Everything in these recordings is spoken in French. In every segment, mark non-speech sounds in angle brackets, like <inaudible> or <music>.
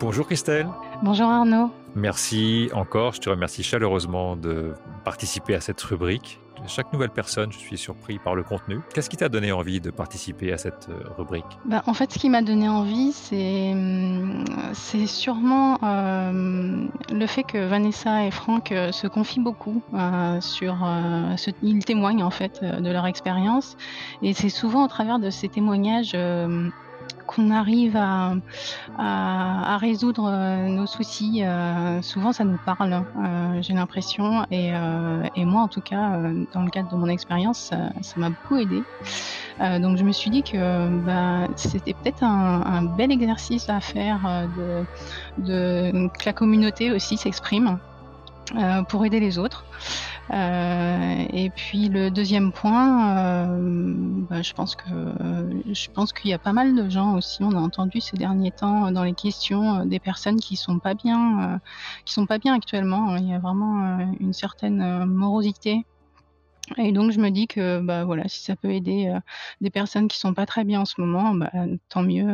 Bonjour Christelle. Bonjour Arnaud. Merci encore, je te remercie chaleureusement de participer à cette rubrique. Chaque nouvelle personne, je suis surpris par le contenu. Qu'est-ce qui t'a donné envie de participer à cette euh, rubrique? Bah, En fait, ce qui m'a donné envie, c'est, hum, sûrement euh, le fait que Vanessa et Franck euh, se confient beaucoup sur... ils témoignent en fait de leur expérience. Et c'est souvent au travers de ces témoignages qu'on arrive à, résoudre euh, nos soucis. Euh, souvent, ça nous parle, euh, j'ai l'impression. Et, moi, en tout cas, dans le cadre de mon expérience, ça m'a beaucoup aidé. donc, je me suis dit que bah, c'était peut-être un, bel exercice à faire que la communauté aussi s'exprime pour aider les autres. Euh, et puis le deuxième point, euh, bah, je pense que je pense qu'il y a pas mal de gens aussi. On a entendu ces derniers temps dans les questions euh, des personnes qui sont pas bien, qui sont pas bien actuellement. Il y a vraiment une certaine morosité et donc je me dis que bah voilà, si ça peut aider des personnes qui sont pas très bien en ce moment, bah, tant mieux,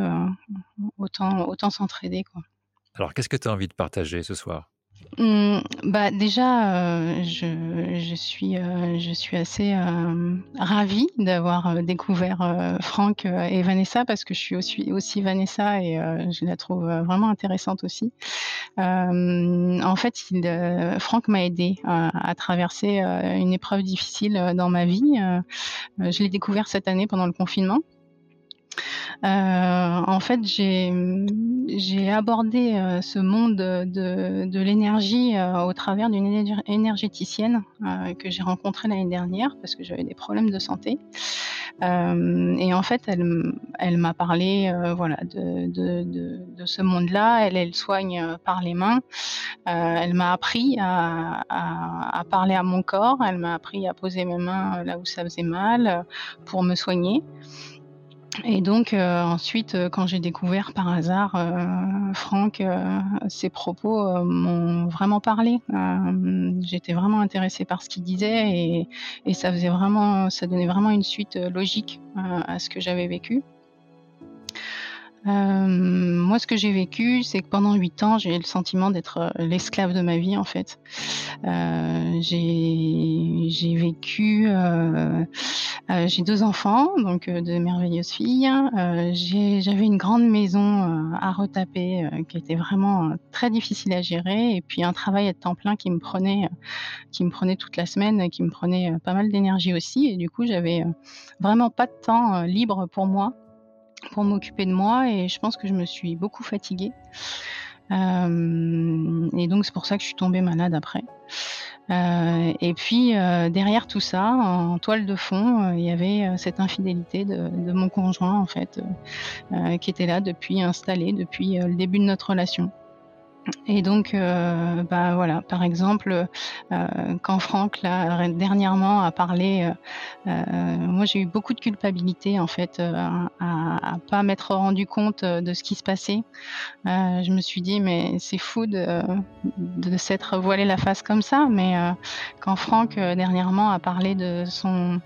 autant autant s'entraider quoi. Alors qu'est-ce que tu as envie de partager ce soir? Mmh, bah, déjà, euh, je je suis, euh, je suis assez, euh, ravie d'avoir, découvert, Franck, et Vanessa parce que je suis aussi aussi Vanessa et je la trouve, vraiment intéressante aussi. en fait, il, Franck m'a aidée à traverser, une épreuve difficile, dans ma vie. je l'ai découvert cette année pendant le confinement. Euh, en fait, j'ai abordé euh, ce monde de, l'énergie euh, au travers d'une énergéticienne que j'ai rencontrée l'année dernière parce que j'avais des problèmes de santé. et en fait, elle, m'a parlé voilà, de, ce monde-là. Elle, soigne par les mains. elle m'a appris à, parler à mon corps. Elle m'a appris à poser mes mains là où ça faisait mal pour me soigner. Et donc euh, ensuite, euh, quand j'ai découvert par hasard euh, Franck, ses propos m'ont vraiment parlé. J'étais vraiment intéressée par ce qu'il disait et, et, ça faisait vraiment, ça donnait vraiment une suite logique à ce que j'avais vécu. Euh, moi, ce que j'ai vécu, c'est que pendant huit ans, j'ai eu le sentiment d'être euh, l'esclave de ma vie, en fait. Euh, j'ai vécu, euh, euh, j'ai deux enfants, donc de merveilleuses filles. J'avais une grande maison à retaper qui était vraiment très difficile à gérer, et puis un travail à temps plein qui me prenait, qui me prenait toute la semaine, qui me prenait pas mal d'énergie aussi, et du coup, j'avais vraiment pas de temps libre pour moi pour m'occuper de moi et je pense que je me suis beaucoup fatiguée. Euh, et donc c'est pour ça que je suis tombée malade après. Euh, et puis euh, derrière tout ça, en toile de fond, il y avait cette infidélité de, de, mon conjoint en fait, qui était là depuis installé depuis le début de notre relation. Et donc, euh, bah voilà, par exemple, euh, quand Franck là dernièrement a parlé, euh, moi j'ai eu beaucoup de culpabilité en fait à, à, pas m'être rendu compte de ce qui se passait. je me suis dit mais c'est fou de, de s'être voilé la face comme ça. Mais quand Franck dernièrement a parlé de son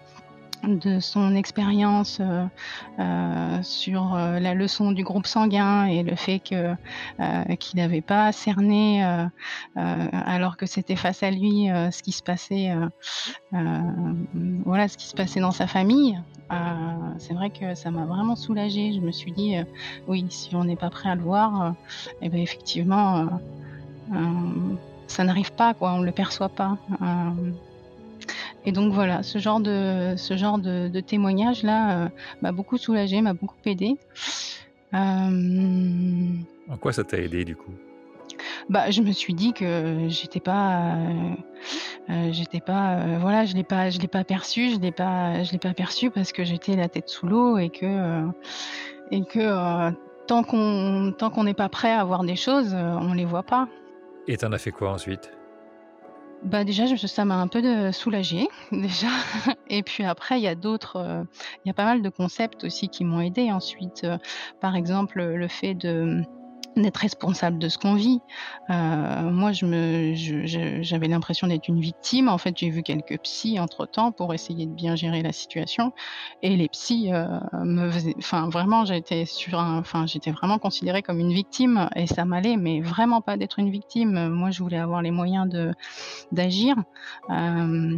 de son expérience euh, euh, sur euh, la leçon du groupe sanguin et le fait que qu'il n'avait pas cerné alors que c'était face à lui ce qui se passait voilà ce qui se passait dans sa famille c'est vrai que ça m'a vraiment soulagée. Je me suis dit oui si on n'est pas prêt à le voir eh ben effectivement ça n'arrive pas quoi on le perçoit pas et donc voilà, ce genre de, ce genre de, de témoignage là euh, m'a beaucoup soulagé, m'a beaucoup aidé. Euh... En quoi ça t'a aidé du coup? Bah, je me suis dit que j'étais pas, euh, j'étais pas, voilà, je l'ai pas, je l'ai pas perçu, je l'ai pas, je l'ai pas perçu parce que j'étais la tête sous l'eau et que, et que tant qu'on, tant qu'on n'est pas prêt à voir des choses, on les voit pas. Et t'en as fait quoi ensuite? Bah déjà, je, ça m'a un peu de soulagée <laughs> déjà. Et puis après, il y a d'autres, euh, il y a pas mal de concepts aussi qui m'ont aidé ensuite. Euh, par exemple, le fait de d'être responsable de ce qu'on vit. Euh, moi, j'avais l'impression d'être une victime. En fait, j'ai vu quelques psys entre temps pour essayer de bien gérer la situation. Et les psys euh, me faisaient, enfin, vraiment, j'étais sur enfin, j'étais vraiment considérée comme une victime et ça m'allait, mais vraiment pas d'être une victime. Moi, je voulais avoir les moyens de d'agir. Euh,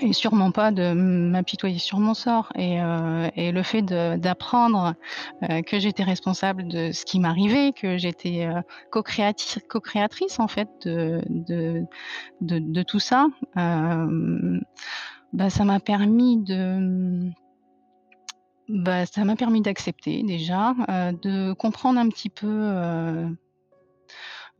et sûrement pas de m'apitoyer sur mon sort. Et, euh, le fait d'apprendre euh, que j'étais responsable de ce qui m'arrivait, que j'étais euh, co-créatrice, en fait de, tout ça, bah, ça m'a permis de bah, ça m'a permis d'accepter déjà, de comprendre un petit peu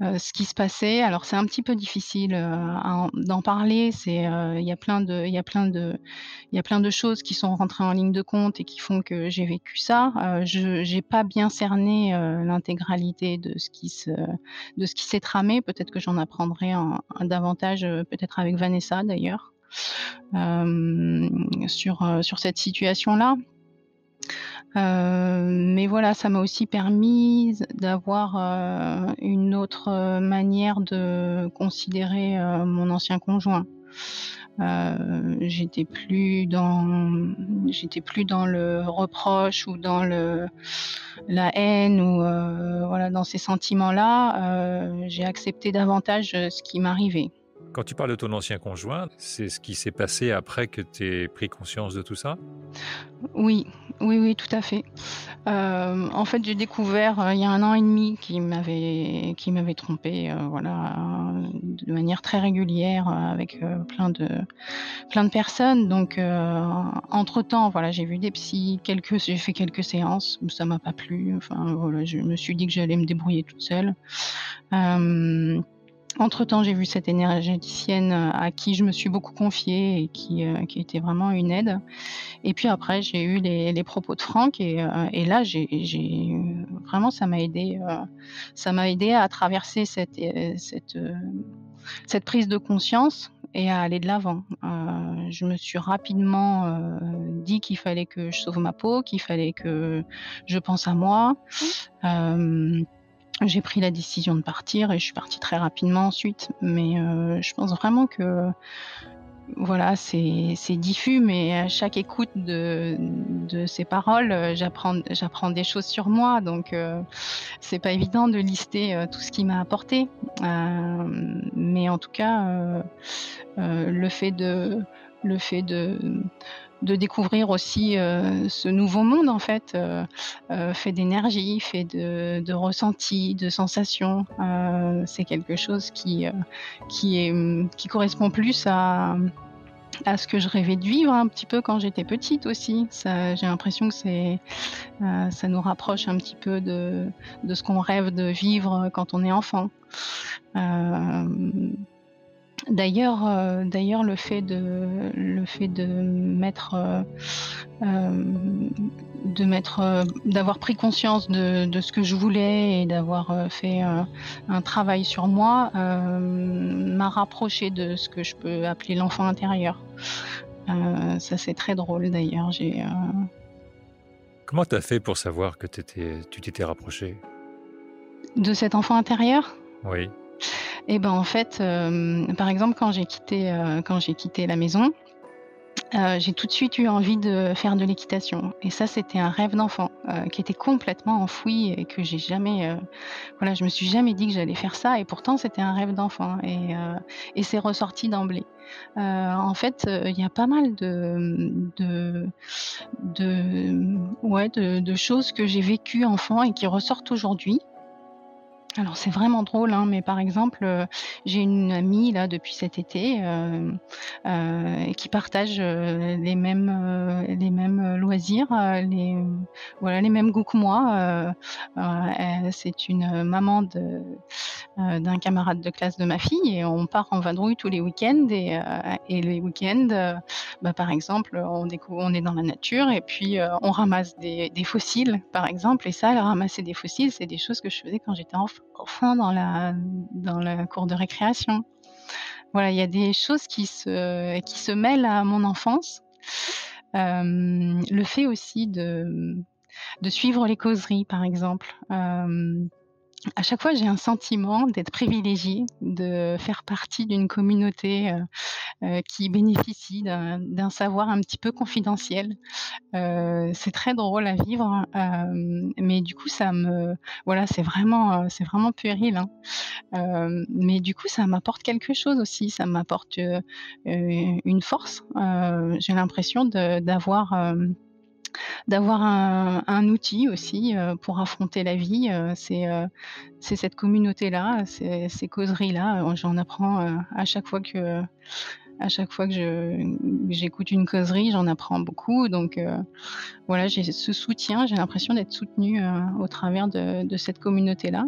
euh, euh, ce qui se passait. Alors c'est un petit peu difficile euh, d'en parler. Euh, il y a plein de choses qui sont rentrées en ligne de compte et qui font que j'ai vécu ça. je j'ai pas bien cerné l'intégralité de ce qui s'est tramé. Peut-être que j'en apprendrai davantage peut-être avec Vanessa d'ailleurs sur sur cette situation là. Euh, mais voilà, ça m'a aussi permis d'avoir euh, une autre manière de considérer euh, mon ancien conjoint. j'étais plus dans j'étais plus dans le reproche ou dans le la haine ou voilà dans ces sentiments là j'ai accepté davantage ce qui m'arrivait quand tu parles de ton ancien conjoint, c'est ce qui s'est passé après que tu aies pris conscience de tout ça? Oui, oui, oui, tout à fait. Euh, en fait, j'ai découvert euh, il y a un an et demi qu'il m'avait trompé, euh, voilà, de manière très régulière avec plein de plein de personnes. Donc, entre temps, voilà, j'ai vu des psys, j'ai fait quelques séances, ça m'a pas plu. Enfin, voilà, je me suis dit que j'allais me débrouiller toute seule. Entre-temps, j'ai vu cette énergéticienne euh, à qui je me suis beaucoup confiée et qui, euh, qui était vraiment une aide. Et puis après, j'ai eu les, les, propos de Franck et, euh, et là, j'ai vraiment, ça m'a aidé, ça m'a aidé à traverser cette, cette, cette prise de conscience et à aller de l'avant. je me suis rapidement dit qu'il fallait que je sauve ma peau, qu'il fallait que je pense à moi j'ai pris la décision de partir et je suis partie très rapidement ensuite. Mais euh, je pense vraiment que voilà, c'est diffus, mais à chaque écoute de, de ces paroles, j'apprends des choses sur moi. Donc, euh, c'est pas évident de lister euh, tout ce qui m'a apporté. Mais en tout cas, le fait de le fait de de découvrir aussi euh, ce nouveau monde en fait, euh, euh, fait d'énergie, fait de, de ressenti, de sensations. c'est quelque chose qui qui est qui correspond plus à à ce que je rêvais de vivre un petit peu quand j'étais petite aussi. J'ai l'impression que c'est, ça nous rapproche un petit peu de, de ce qu'on rêve de vivre quand on est enfant. D'ailleurs, euh, d'ailleurs, le fait de le fait de mettre euh, euh, de mettre d'avoir pris conscience de, de, ce que je voulais et d'avoir fait un travail sur moi m'a rapproché de ce que je peux appeler l'enfant intérieur. ça c'est très drôle d'ailleurs. J'ai Comment tu as fait pour savoir que étais, tu t'étais rapproché? De cet enfant intérieur? Oui. Et ben en fait, euh, par exemple, quand j'ai quitté, euh, quand j'ai quitté la maison, euh, j'ai tout de suite eu envie de faire de l'équitation. Et ça, c'était un rêve d'enfant qui était complètement enfoui et que j'ai jamais, voilà, je me suis jamais dit que j'allais faire ça. Et pourtant, c'était un rêve d'enfant et, et c'est ressorti d'emblée. en fait, il y a pas mal de, de, de, ouais, de choses que j'ai vécues enfant et qui ressortent aujourd'hui. Alors c'est vraiment drôle, hein, mais par exemple, euh, j'ai une amie là depuis cet été euh, euh, qui partage les mêmes les mêmes loisirs, les voilà les mêmes goûts que moi. c'est une maman de d'un camarade de classe de ma fille et on part en vadrouille tous les week-ends et, et les week-ends, bah, par exemple, on découvre, on est dans la nature et puis on ramasse des, des fossiles, par exemple. Et ça, ramasser des fossiles, c'est des choses que je faisais quand j'étais enfant enfant dans la, dans la cour de récréation. Voilà, il y a des choses qui se, qui se mêlent à mon enfance. Euh, le fait aussi de, de suivre les causeries, par exemple. Euh, à chaque fois, j'ai un sentiment d'être privilégiée, de faire partie d'une communauté, heu heu, qui bénéficie d'un savoir un petit peu confidentiel. Heu, c'est très drôle à vivre, mais du coup, ça me voilà, c'est vraiment, c'est vraiment puéril, hein. Mais du coup, ça m'apporte quelque chose aussi. Ça m'apporte, une force. J'ai l'impression d'avoir, D'avoir un outil aussi, heu, pour affronter la vie, c'est, heu, c'est cette communauté-là, ces causeries-là, j'en apprends, à chaque fois que j'écoute une causerie, j'en apprends beaucoup donc voilà, j'ai ce soutien, j'ai l'impression d'être soutenue, au travers de cette communauté-là.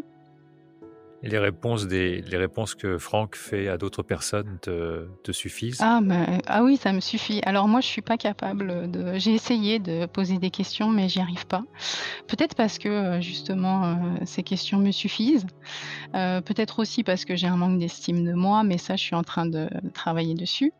Les réponses des les réponses que Franck fait à d'autres personnes te suffisent? Ah mais ah oui, ça me suffit. Alors moi, je suis pas capable, de j'ai essayé de poser des questions, mais j'y arrive pas. Peut-être parce que, heu, justement, heu, ces questions me suffisent. Heu, peut-être aussi parce que j'ai un manque d'estime de moi, mais ça, je suis en train de travailler dessus.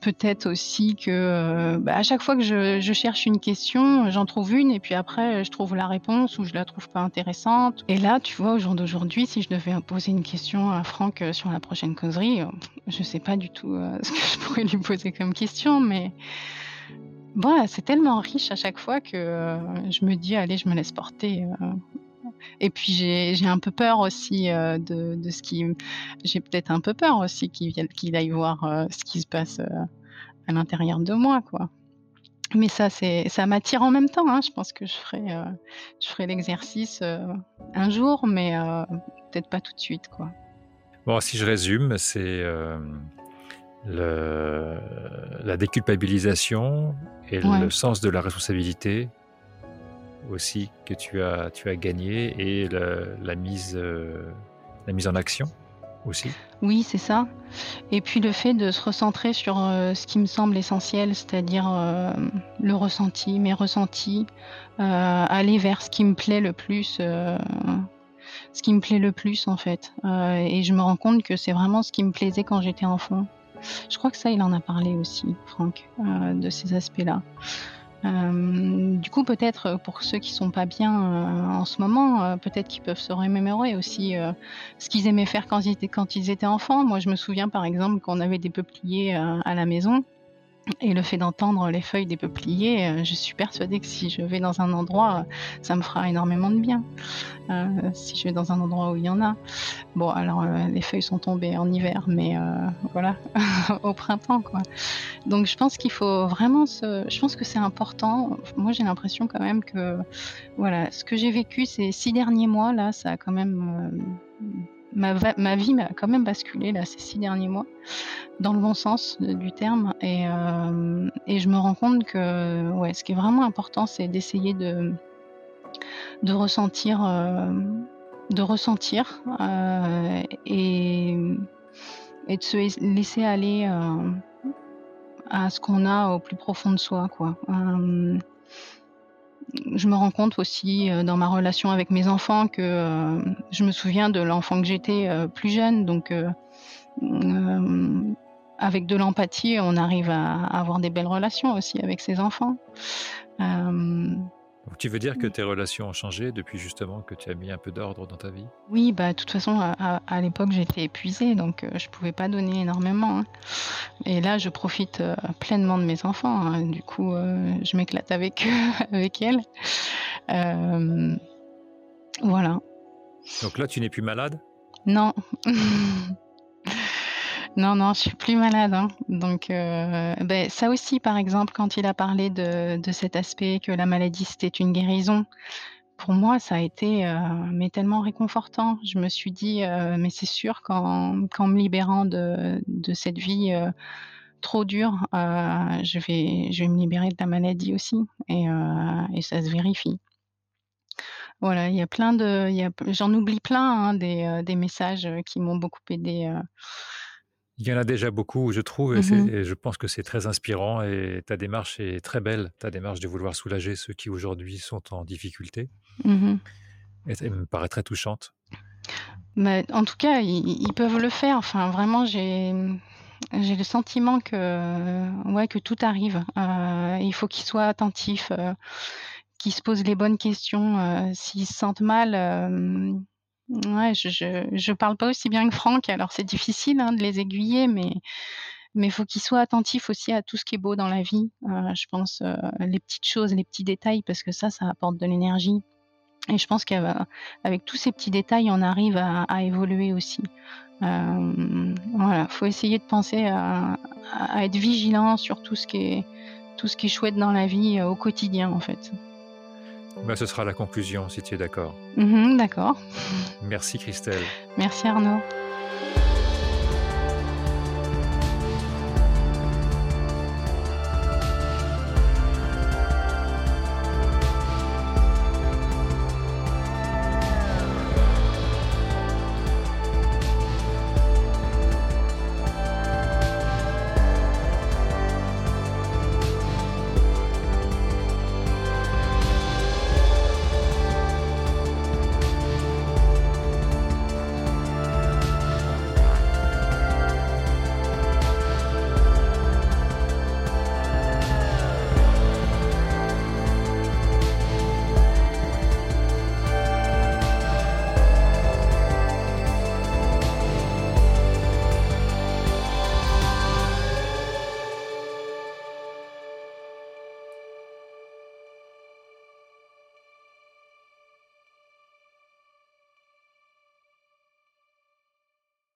Peut-être aussi que, bah, à chaque fois que je je cherche une question, j'en trouve une et puis après, je trouve la réponse ou je la trouve pas intéressante et là, tu vois, au jour d'aujourd'hui, si je devais poser une question à Franck, heu, sur la prochaine causerie, heu, je sais pas du tout, heu, <laughs> ce que je pourrais lui poser comme question, mais voilà, c'est tellement riche à chaque fois que, je me dis: «Allez, je me laisse porter», et puis j'ai un peu peur aussi, de ce qui j'ai peut-être un peu peur aussi qu'il aille voir, ce qui se passe, à l'intérieur de moi, quoi. Mais ça, c'est ça m'attire en même temps, hein. Je pense que je ferai, je ferai l'exercice, heu, un jour, mais heu, peut-être pas tout de suite, quoi. Bon, si je résume, c'est, le la déculpabilisation et Ouais. le sens de la responsabilité aussi que tu as tu as gagné et le la mise, la mise en action Oui, c'est ça et puis le fait de se recentrer sur, heu, ce qui me semble essentiel, c'est-à-dire, hem, le ressenti, mes ressentis, heu, aller vers ce qui me plaît le plus, ce qui me plaît le plus, en fait, et je me rends compte que c'est vraiment ce qui me plaisait quand j'étais enfant. Je crois que ça, il en a parlé aussi, Franck, de ces aspects-là. Hem, du coup, peut-être, heu, pour ceux qui sont pas bien, heu, en ce moment, heu, peut-être qu'ils peuvent se remémorer aussi, heu, ce qu'ils aimaient faire quand ils étaient quand ils étaient enfants. Moi, je me souviens, par exemple, qu'on avait des peupliers, à la maison et le fait d'entendre les feuilles des peupliers, heu, je suis persuadée que si je vais dans un endroit, ça me fera énormément de bien, heu, si je vais dans un endroit où il y en a. Bon, alors, heu, les feuilles sont tombées en hiver, mais voilà, <laughs> au printemps, quoi. Donc je pense qu'il faut vraiment se je pense que c'est important. Moi, j'ai l'impression quand même que, voilà, ce que j'ai vécu ces 6 derniers mois là, ça a quand même, ma ma vie m'a quand même basculé là, ces 6 derniers mois, dans le bon sens, heu, du terme et hem et je me rends compte que, ouais, ce qui est vraiment important, c'est d'essayer de de ressentir, hem, de ressentir, et et de se laisser aller, à ce qu'on a au plus profond de soi, quoi. Je me rends compte aussi, heu, dans ma relation avec mes enfants que, heu, je me souviens de l'enfant que j'étais, heu, plus jeune donc avec de l'empathie, on arrive à avoir des belles relations aussi avec ses enfants. Donc tu veux dire que tes relations ont changé depuis justement que tu as mis un peu d'ordre dans ta vie? oui, bah, de toute façon, à à à l'époque, j'étais épuisée donc heu, je pouvais pas donner énormément, hein et là, je profite, heu, pleinement de mes enfants, hein. Du coup, heu, je m'éclate avec <laughs> avec elles. Voilà. Donc là, tu n'es plus malade? Non. <laughs> Non, non, je suis plus malade, hein, donc heu, beh, ça aussi, par exemple, quand il a parlé de cet aspect que la maladie, c'était une guérison, pour moi, ça a été, mais tellement réconfortant. Je me suis dit, heu: «Mais c'est sûr qu'en me libérant de cette vie, trop dure, je vais me libérer de la maladie aussi» et ça se vérifie. Voilà, il y a plein de j'en oublie plein, hein, des, messages, qui m'ont beaucoup aidée, heu Il y en a déjà beaucoup, je trouve, et mmh et je pense que c'est très inspirant et ta démarche est très belle, ta démarche de vouloir soulager ceux qui aujourd'hui sont en difficulté Mmh et elle me paraît très touchante. Mais en tout cas, ils ils peuvent le faire. Enfin, vraiment, j'ai, j'ai le sentiment que, ouais, que tout arrive. Heu, il faut qu'ils soient attentifs, heu, qu'ils se posent les bonnes questions, heu, s'ils se sentent mal, je je je parle pas aussi bien que Franck, alors c'est difficile, hein, de les aiguiller, mais mais faut qu'ils soient attentifs aussi à tout ce qui est beau dans la vie. Heu, je pense, heu, les petites choses, les petits détails parce que ça, ça apporte de l'énergie et je pense qu'avec tous ces petits détails, on arrive à évoluer aussi. Hem, voilà, faut essayer de penser à à être vigilant sur tout ce qui est tout ce qui est chouette dans la vie, heu, au quotidien, en fait. Bah, ce sera la conclusion, si tu es d'accord. Mmh d'accord. Merci Christelle. Merci Arnaud.